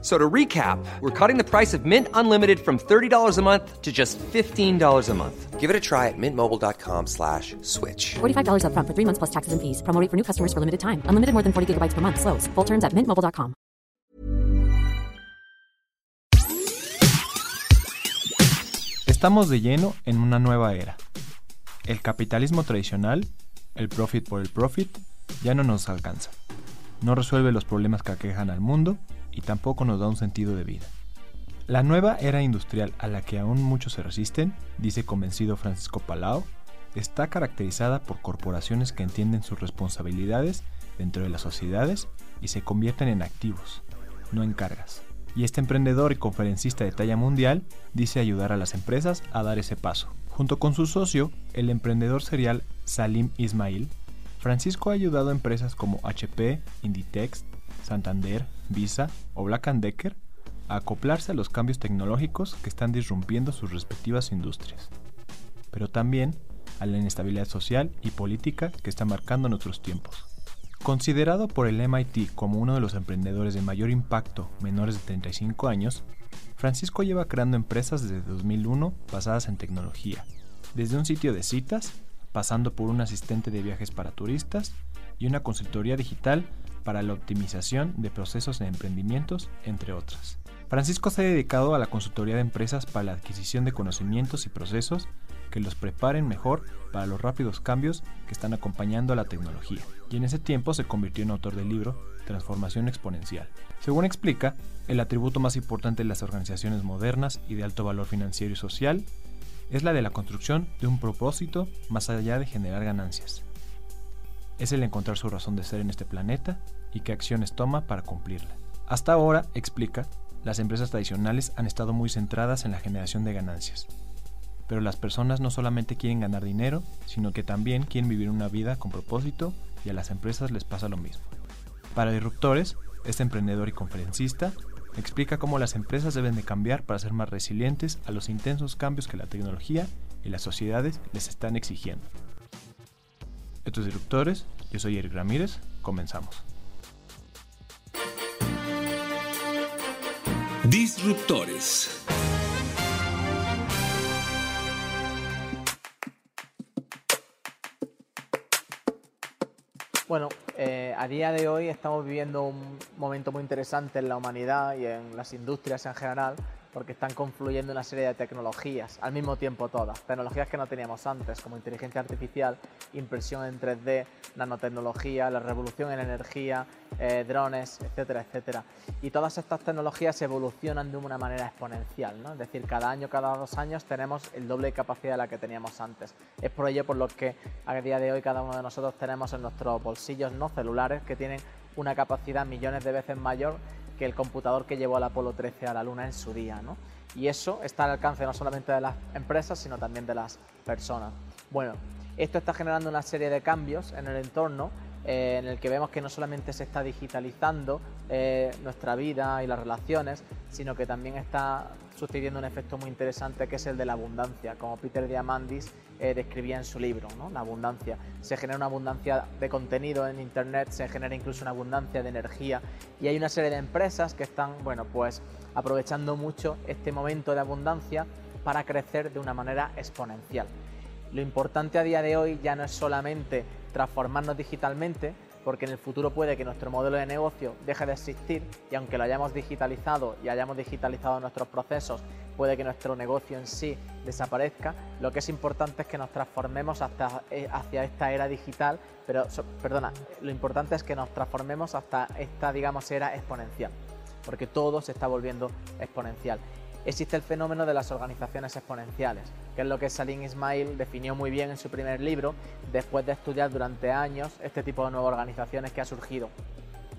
So to recap, we're cutting the price of Mint Unlimited from $30 a month to just $15 a month. Give it a try at mintmobile.com slash switch. $45 upfront for three months plus taxes and fees. Promo rate for new customers for limited time. Unlimited more than 40 gigabytes per month. Slows. Full terms at mintmobile.com. Estamos de lleno en una nueva era. El capitalismo tradicional, el profit por el profit, ya no nos alcanza. No resuelve los problemas que aquejan al mundo y tampoco nos da un sentido de vida. La nueva era industrial a la que aún muchos se resisten, dice convencido Francisco Palau, está caracterizada por corporaciones que entienden sus responsabilidades dentro de las sociedades y se convierten en activos, no en cargas. Y este emprendedor y conferencista de talla mundial dice ayudar a las empresas a dar ese paso. Junto con su socio, el emprendedor serial Salim Ismail, Francisco ha ayudado a empresas como HP, Inditex, Santander, Visa o Black Decker a acoplarse a los cambios tecnológicos que están disrumpiendo sus respectivas industrias, pero también a la inestabilidad social y política que está marcando nuestros tiempos. Considerado por el MIT como uno de los emprendedores de mayor impacto menores de 35 años, Francisco lleva creando empresas desde 2001 basadas en tecnología, desde un sitio de citas, pasando por un asistente de viajes para turistas y una consultoría digital para la optimización de procesos de emprendimientos, entre otras. Francisco se ha dedicado a la consultoría de empresas para la adquisición de conocimientos y procesos que los preparen mejor para los rápidos cambios que están acompañando a la tecnología, y en ese tiempo se convirtió en autor del libro Transformación Exponencial. Según explica, el atributo más importante de las organizaciones modernas y de alto valor financiero y social es la de la construcción de un propósito más allá de generar ganancias. Es el encontrar su razón de ser en este planeta y qué acciones toma para cumplirla. Hasta ahora, explica, las empresas tradicionales han estado muy centradas en la generación de ganancias. Pero las personas no solamente quieren ganar dinero, sino que también quieren vivir una vida con propósito y a las empresas les pasa lo mismo. Para Disruptores, este emprendedor y conferencista explica cómo las empresas deben de cambiar para ser más resilientes a los intensos cambios que la tecnología y las sociedades les están exigiendo. Estos Disruptores, yo soy Eric Ramírez, comenzamos. Disruptores. Bueno, eh, a día de hoy estamos viviendo un momento muy interesante en la humanidad y en las industrias en general, porque están confluyendo una serie de tecnologías, al mismo tiempo todas, tecnologías que no teníamos antes, como inteligencia artificial, impresión en 3D, nanotecnología, la revolución en energía, eh, drones, etcétera, etcétera. Y todas estas tecnologías evolucionan de una manera exponencial, ¿no? es decir, cada año, cada dos años tenemos el doble de capacidad de la que teníamos antes. Es por ello por lo que a día de hoy cada uno de nosotros tenemos en nuestros bolsillos no celulares que tienen una capacidad millones de veces mayor que el computador que llevó al Apolo 13 a la Luna en su día. ¿no? Y eso está al alcance no solamente de las empresas, sino también de las personas. Bueno, esto está generando una serie de cambios en el entorno eh, en el que vemos que no solamente se está digitalizando eh, nuestra vida y las relaciones, sino que también está sucediendo un efecto muy interesante que es el de la abundancia, como Peter Diamandis eh, describía en su libro, ¿no? la abundancia. Se genera una abundancia de contenido en Internet, se genera incluso una abundancia de energía y hay una serie de empresas que están bueno, pues, aprovechando mucho este momento de abundancia para crecer de una manera exponencial. Lo importante a día de hoy ya no es solamente transformarnos digitalmente, porque en el futuro puede que nuestro modelo de negocio deje de existir y aunque lo hayamos digitalizado y hayamos digitalizado nuestros procesos, puede que nuestro negocio en sí desaparezca. Lo que es importante es que nos transformemos hasta, eh, hacia esta era digital, pero perdona, lo importante es que nos transformemos hasta esta, digamos, era exponencial, porque todo se está volviendo exponencial existe el fenómeno de las organizaciones exponenciales, que es lo que Salim Ismail definió muy bien en su primer libro, después de estudiar durante años este tipo de nuevas organizaciones que ha surgido.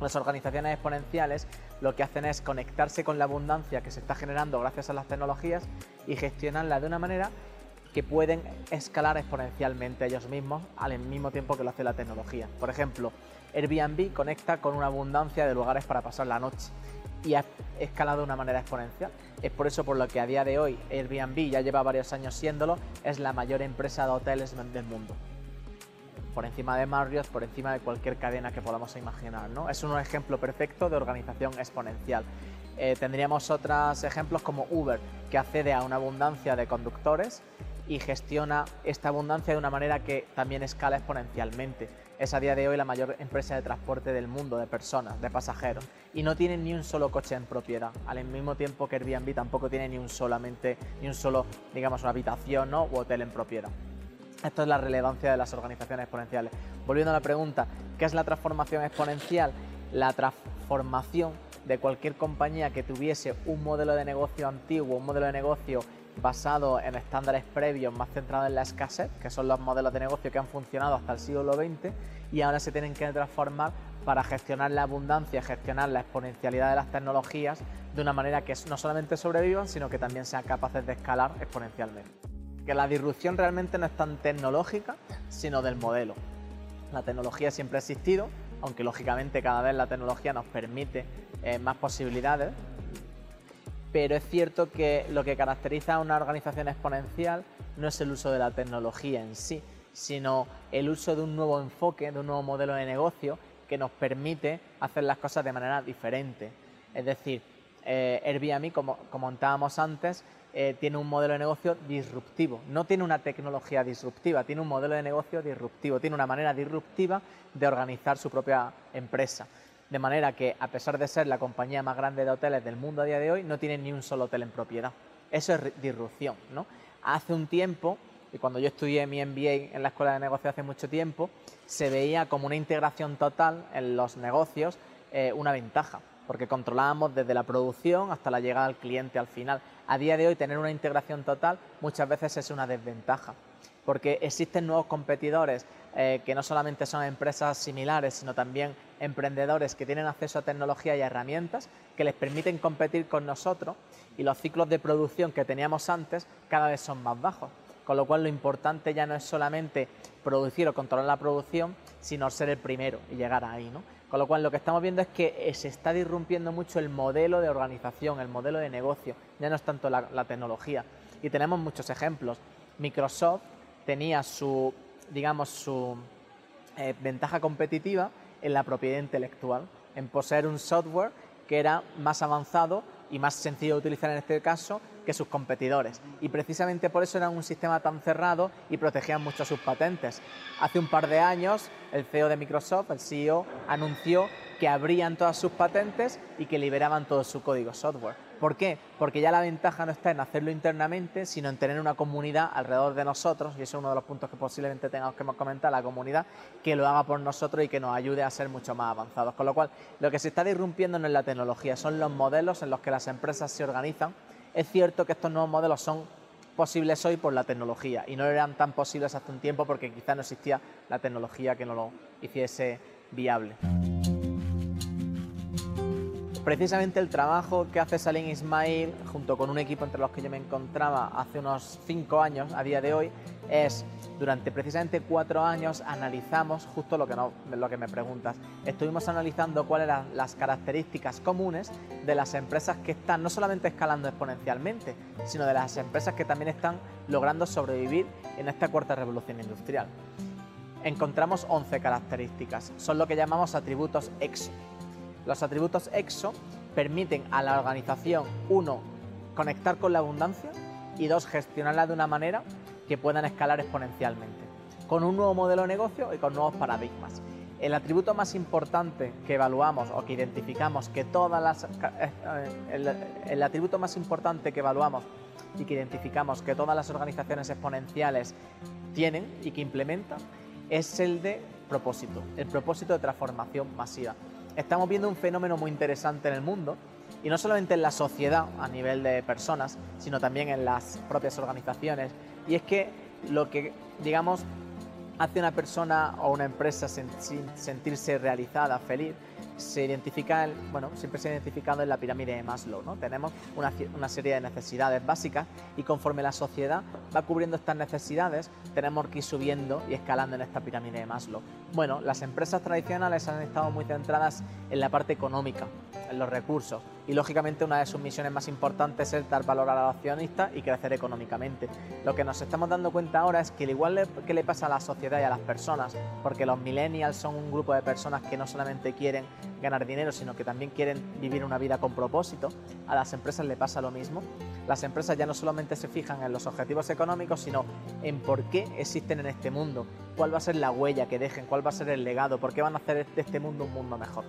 Las organizaciones exponenciales lo que hacen es conectarse con la abundancia que se está generando gracias a las tecnologías y gestionarla de una manera que pueden escalar exponencialmente ellos mismos al mismo tiempo que lo hace la tecnología. Por ejemplo, Airbnb conecta con una abundancia de lugares para pasar la noche y ha escalado de una manera exponencial. Es por eso por lo que a día de hoy Airbnb ya lleva varios años siéndolo, es la mayor empresa de hoteles del mundo. Por encima de Marriott, por encima de cualquier cadena que podamos imaginar. ¿no? Es un ejemplo perfecto de organización exponencial. Eh, tendríamos otros ejemplos como Uber, que accede a una abundancia de conductores y gestiona esta abundancia de una manera que también escala exponencialmente. Es a día de hoy la mayor empresa de transporte del mundo de personas, de pasajeros, y no tiene ni un solo coche en propiedad, al mismo tiempo que Airbnb tampoco tiene ni un solamente ni un solo, digamos, una habitación ¿no? hotel en propiedad. Esto es la relevancia de las organizaciones exponenciales. Volviendo a la pregunta, ¿qué es la transformación exponencial? La transformación de cualquier compañía que tuviese un modelo de negocio antiguo, un modelo de negocio basado en estándares previos más centrados en la escasez, que son los modelos de negocio que han funcionado hasta el siglo XX y ahora se tienen que transformar para gestionar la abundancia, gestionar la exponencialidad de las tecnologías de una manera que no solamente sobrevivan, sino que también sean capaces de escalar exponencialmente. Que la disrupción realmente no es tan tecnológica, sino del modelo. La tecnología siempre ha existido, aunque lógicamente cada vez la tecnología nos permite eh, más posibilidades, pero es cierto que lo que caracteriza a una organización exponencial no es el uso de la tecnología en sí, sino el uso de un nuevo enfoque, de un nuevo modelo de negocio que nos permite hacer las cosas de manera diferente. Es decir, eh, Airbnb, como comentábamos antes, eh, tiene un modelo de negocio disruptivo. No tiene una tecnología disruptiva, tiene un modelo de negocio disruptivo, tiene una manera disruptiva de organizar su propia empresa. De manera que, a pesar de ser la compañía más grande de hoteles del mundo a día de hoy, no tiene ni un solo hotel en propiedad. Eso es disrupción. ¿no? Hace un tiempo, y cuando yo estudié mi MBA en la Escuela de Negocios hace mucho tiempo, se veía como una integración total en los negocios eh, una ventaja, porque controlábamos desde la producción hasta la llegada al cliente al final. A día de hoy, tener una integración total muchas veces es una desventaja, porque existen nuevos competidores eh, que no solamente son empresas similares, sino también emprendedores que tienen acceso a tecnología y herramientas que les permiten competir con nosotros y los ciclos de producción que teníamos antes cada vez son más bajos. Con lo cual lo importante ya no es solamente producir o controlar la producción, sino ser el primero y llegar ahí. ¿no? Con lo cual lo que estamos viendo es que eh, se está disrumpiendo mucho el modelo de organización, el modelo de negocio, ya no es tanto la, la tecnología. Y tenemos muchos ejemplos. Microsoft tenía su digamos, su eh, ventaja competitiva en la propiedad intelectual, en poseer un software que era más avanzado y más sencillo de utilizar en este caso que sus competidores. Y precisamente por eso era un sistema tan cerrado y protegían mucho sus patentes. Hace un par de años el CEO de Microsoft, el CEO, anunció que abrían todas sus patentes y que liberaban todo su código software. ¿Por qué? Porque ya la ventaja no está en hacerlo internamente, sino en tener una comunidad alrededor de nosotros, y eso es uno de los puntos que posiblemente tengamos que comentar, la comunidad, que lo haga por nosotros y que nos ayude a ser mucho más avanzados. Con lo cual, lo que se está disrumpiendo no es la tecnología, son los modelos en los que las empresas se organizan. Es cierto que estos nuevos modelos son posibles hoy por la tecnología y no eran tan posibles hace un tiempo porque quizá no existía la tecnología que no lo hiciese viable. Precisamente el trabajo que hace Salim Ismail, junto con un equipo entre los que yo me encontraba hace unos cinco años, a día de hoy, es durante precisamente cuatro años analizamos justo lo que, no, lo que me preguntas. Estuvimos analizando cuáles eran las características comunes de las empresas que están no solamente escalando exponencialmente, sino de las empresas que también están logrando sobrevivir en esta cuarta revolución industrial. Encontramos 11 características, son lo que llamamos atributos EXO los atributos EXO permiten a la organización, uno, conectar con la abundancia y dos, gestionarla de una manera que puedan escalar exponencialmente, con un nuevo modelo de negocio y con nuevos paradigmas. El atributo más importante que evaluamos o que identificamos que todas las eh, el, atributo más importante que evaluamos y que identificamos que todas las organizaciones exponenciales tienen y que implementan es el de propósito, el propósito de transformación masiva estamos viendo un fenómeno muy interesante en el mundo y no solamente en la sociedad a nivel de personas, sino también en las propias organizaciones. Y es que lo que, digamos, hace una persona o una empresa sentirse realizada, feliz, se identifica, bueno, siempre se ha identificado en la pirámide de Maslow. ¿no? Tenemos una, una, serie de necesidades básicas y conforme la sociedad va cubriendo estas necesidades, tenemos que ir subiendo y escalando en esta pirámide de Maslow. Bueno, las empresas tradicionales han estado muy centradas en la parte económica, en los recursos, y lógicamente una de sus misiones más importantes es dar valor a los accionistas y crecer económicamente. Lo que nos estamos dando cuenta ahora es que al igual que le pasa a la sociedad y a las personas, porque los millennials son un grupo de personas que no solamente quieren ganar dinero, sino que también quieren vivir una vida con propósito, a las empresas le pasa lo mismo. Las empresas ya no solamente se fijan en los objetivos económicos, sino en por qué existen en este mundo, cuál va a ser la huella que dejen, cuál va a ser el legado, por qué van a hacer de este mundo un mundo mejor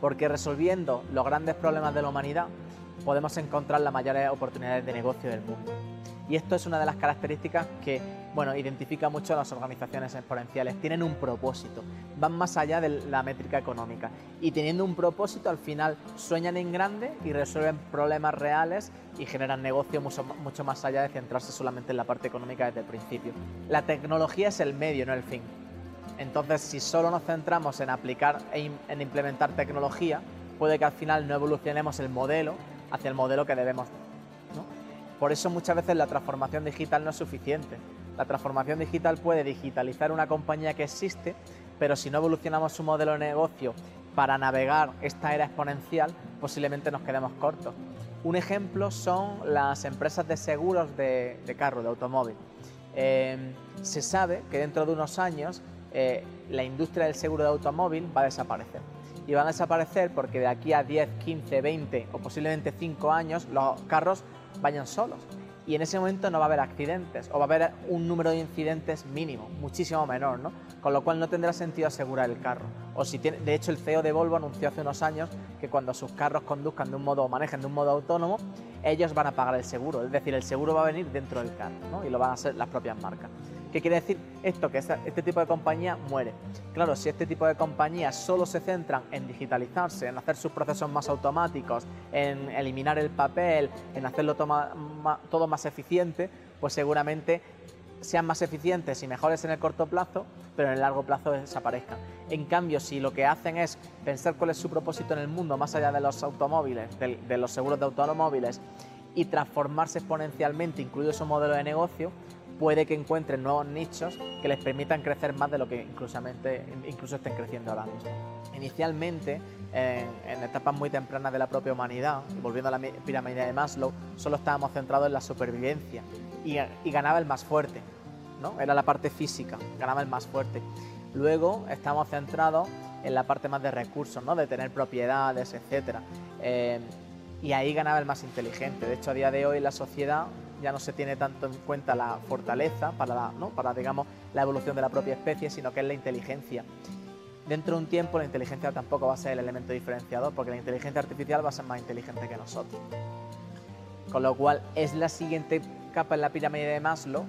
porque resolviendo los grandes problemas de la humanidad podemos encontrar las mayores oportunidades de negocio del mundo. Y esto es una de las características que bueno, identifica mucho a las organizaciones exponenciales. Tienen un propósito, van más allá de la métrica económica. Y teniendo un propósito, al final sueñan en grande y resuelven problemas reales y generan negocio mucho, mucho más allá de centrarse solamente en la parte económica desde el principio. La tecnología es el medio, no el fin. Entonces, si solo nos centramos en aplicar e en implementar tecnología, puede que al final no evolucionemos el modelo hacia el modelo que debemos. Por eso muchas veces la transformación digital no es suficiente. La transformación digital puede digitalizar una compañía que existe, pero si no evolucionamos su modelo de negocio para navegar esta era exponencial, posiblemente nos quedemos cortos. Un ejemplo son las empresas de seguros de, carro, de automóvil. Eh, se sabe que dentro de unos años eh, la industria del seguro de automóvil va a desaparecer. Y van a desaparecer porque de aquí a 10, 15, 20 o posiblemente 5 años los carros vayan solos. Y en ese momento no va a haber accidentes o va a haber un número de incidentes mínimo, muchísimo menor, ¿no? Con lo cual no tendrá sentido asegurar el carro. O si tiene, de hecho el CEO de Volvo anunció hace unos años que cuando sus carros conduzcan de un modo o manejen de un modo autónomo, ellos van a pagar el seguro. Es decir, el seguro va a venir dentro del carro, ¿no? Y lo van a hacer las propias marcas. ¿Qué quiere decir esto? Que este tipo de compañía muere. Claro, si este tipo de compañías solo se centran en digitalizarse, en hacer sus procesos más automáticos, en eliminar el papel, en hacerlo todo más eficiente, pues seguramente sean más eficientes y mejores en el corto plazo, pero en el largo plazo desaparezcan. En cambio, si lo que hacen es pensar cuál es su propósito en el mundo, más allá de los automóviles, de, los seguros de automóviles, y transformarse exponencialmente, incluido su modelo de negocio, puede que encuentren nuevos nichos que les permitan crecer más de lo que incluso estén creciendo ahora mismo. Inicialmente, en, etapas muy tempranas de la propia humanidad, volviendo a la pirámide de Maslow, solo estábamos centrados en la supervivencia y, ganaba el más fuerte, ¿no? Era la parte física, ganaba el más fuerte. Luego estamos centrados en la parte más de recursos, ¿no? De tener propiedades, etc. Eh, y ahí ganaba el más inteligente. De hecho, a día de hoy la sociedad ya no se tiene tanto en cuenta la fortaleza para la, ¿no? para, digamos, la evolución de la propia especie, sino que es la inteligencia. Dentro de un tiempo la inteligencia tampoco va a ser el elemento diferenciador, porque la inteligencia artificial va a ser más inteligente que nosotros. Con lo cual es la siguiente capa en la pirámide de Maslow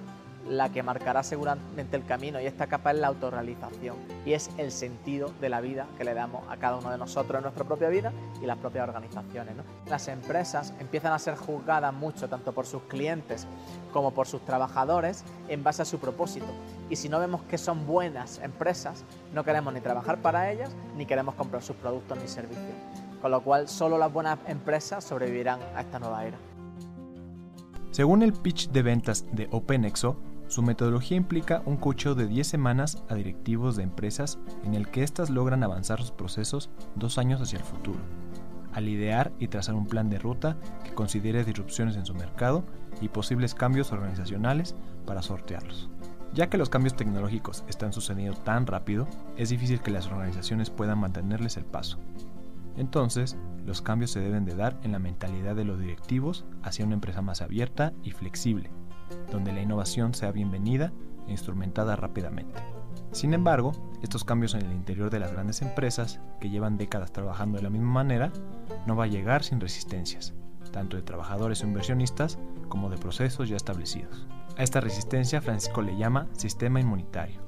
la que marcará seguramente el camino y esta capa es la autorrealización y es el sentido de la vida que le damos a cada uno de nosotros en nuestra propia vida y las propias organizaciones. Las empresas empiezan a ser juzgadas mucho tanto por sus clientes como por sus trabajadores en base a su propósito y si no vemos que son buenas empresas no queremos ni trabajar para ellas ni queremos comprar sus productos ni servicios. Con lo cual solo las buenas empresas sobrevivirán a esta nueva era. Según el pitch de ventas de OpenExo, su metodología implica un cocheo de 10 semanas a directivos de empresas en el que éstas logran avanzar sus procesos dos años hacia el futuro, al idear y trazar un plan de ruta que considere disrupciones en su mercado y posibles cambios organizacionales para sortearlos. Ya que los cambios tecnológicos están sucediendo tan rápido, es difícil que las organizaciones puedan mantenerles el paso. Entonces, los cambios se deben de dar en la mentalidad de los directivos hacia una empresa más abierta y flexible, donde la innovación sea bienvenida e instrumentada rápidamente. Sin embargo, estos cambios en el interior de las grandes empresas, que llevan décadas trabajando de la misma manera, no va a llegar sin resistencias, tanto de trabajadores o inversionistas como de procesos ya establecidos. A esta resistencia Francisco le llama sistema inmunitario,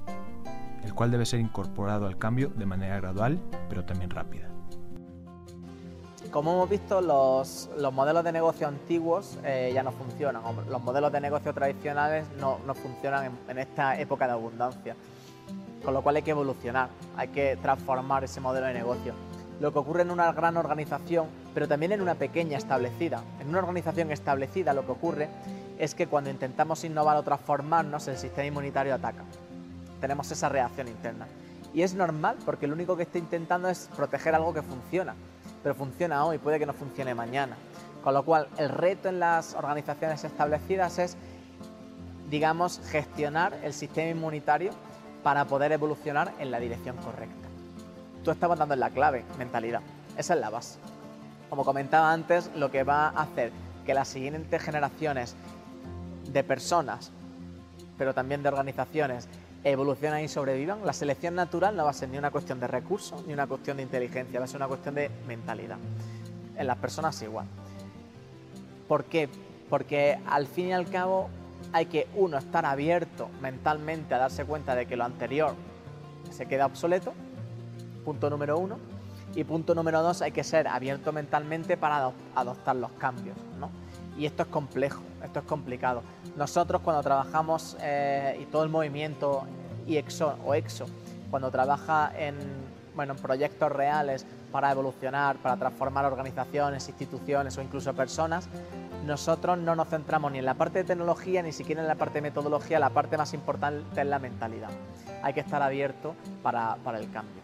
el cual debe ser incorporado al cambio de manera gradual, pero también rápida como hemos visto, los, modelos de negocio antiguos eh, ya no funcionan, los modelos de negocio tradicionales no, funcionan en, esta época de abundancia, con lo cual hay que evolucionar, hay que transformar ese modelo de negocio. lo que ocurre en una gran organización, pero también en una pequeña establecida. En una organización establecida lo que ocurre es que cuando intentamos innovar o transformarnos, el sistema inmunitario ataca. Tenemos esa reacción interna. Y es normal porque lo único que está intentando es proteger algo que funciona, pero funciona hoy, puede que no funcione mañana. Con lo cual, el reto en las organizaciones establecidas es, digamos, gestionar el sistema inmunitario para poder evolucionar en la dirección correcta. Tú estabas dando en la clave, mentalidad. Esa es la base. Como comentaba antes, lo que va a hacer que las siguientes generaciones de personas, pero también de organizaciones, evolucionan y sobrevivan, la selección natural no va a ser ni una cuestión de recursos ni una cuestión de inteligencia, va a ser una cuestión de mentalidad. En las personas igual. ¿Por qué? Porque al fin y al cabo hay que uno estar abierto mentalmente a darse cuenta de que lo anterior se queda obsoleto, punto número uno, y punto número dos, hay que ser abierto mentalmente para adoptar los cambios, ¿no? Y esto es complejo, esto es complicado. Nosotros cuando trabajamos eh, y todo el movimiento IEXO o EXO, cuando trabaja en, bueno, en proyectos reales para evolucionar, para transformar organizaciones, instituciones o incluso personas, nosotros no nos centramos ni en la parte de tecnología ni siquiera en la parte de metodología, la parte más importante es la mentalidad. Hay que estar abierto para, para el cambio.